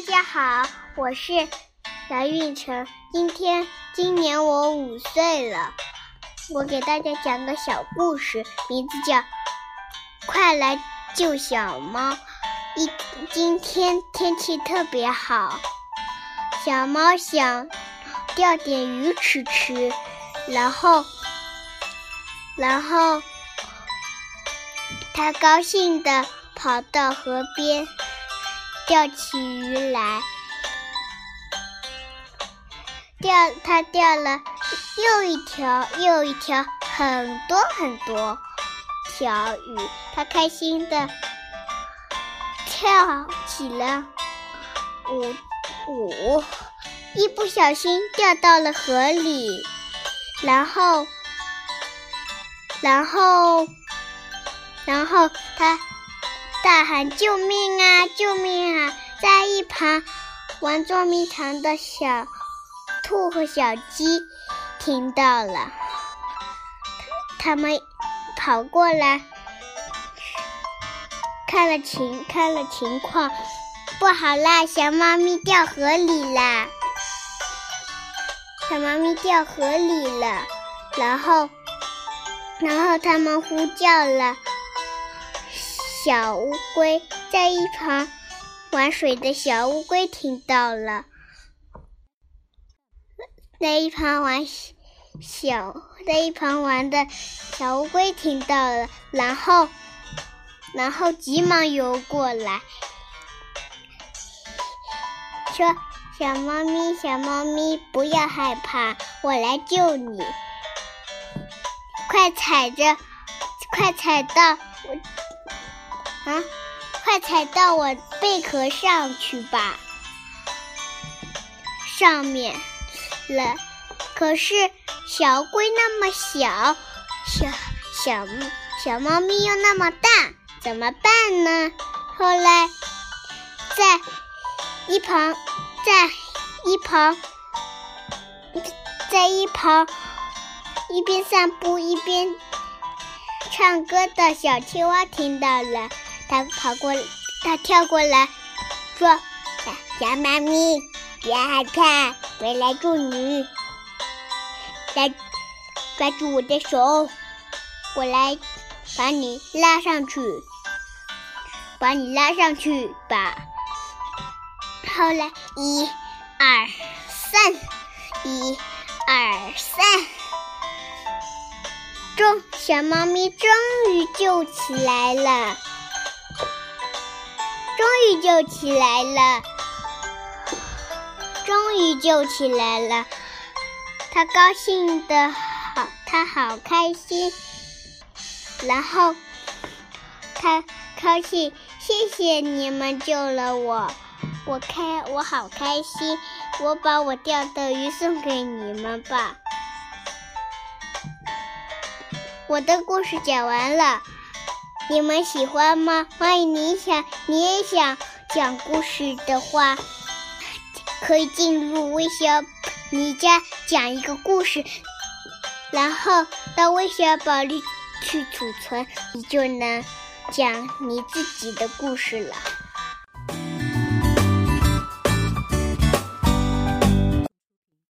大家好，我是杨运成。今天今年我五岁了，我给大家讲个小故事，名字叫《快来救小猫》。一今天天气特别好，小猫想钓点鱼吃吃，然后然后它高兴地跑到河边。钓起鱼来，钓他钓了又一条又一条，很多很多条鱼，他开心的跳起了舞舞，一不小心掉到了河里，然后，然后，然后他。大喊：“救命啊！救命啊！”在一旁玩捉迷藏的小兔和小鸡听到了，他们跑过来看了情看了情况，不好啦！小猫咪掉河里啦！小猫咪掉河里了，然后，然后他们呼叫了。小乌龟在一旁玩水的小乌龟听到了，在一旁玩小在一旁玩的小乌龟听到了，然后然后急忙游过来，说：“小猫咪，小猫咪，不要害怕，我来救你，快踩着，快踩到我。”啊！快踩到我贝壳上去吧，上面了。可是小龟那么小，小小小猫咪又那么大，怎么办呢？后来在一旁，在一旁，在一旁一边散步一边唱歌的小青蛙听到了。他跑过，他跳过来，说：“小猫咪，别害怕，我来救你。来，抓住我的手，我来把你拉上去，把你拉上去吧。”后来，一、二、三，一、二、三，终，小猫咪终于救起来了。终于救起来了，终于救起来了，他高兴的好，他好开心。然后他高兴，谢谢你们救了我，我开我好开心，我把我钓的鱼送给你们吧。我的故事讲完了。你们喜欢吗？欢迎你想你也想讲故事的话，可以进入微小你家讲一个故事，然后到微小宝里去储存，你就能讲你自己的故事了。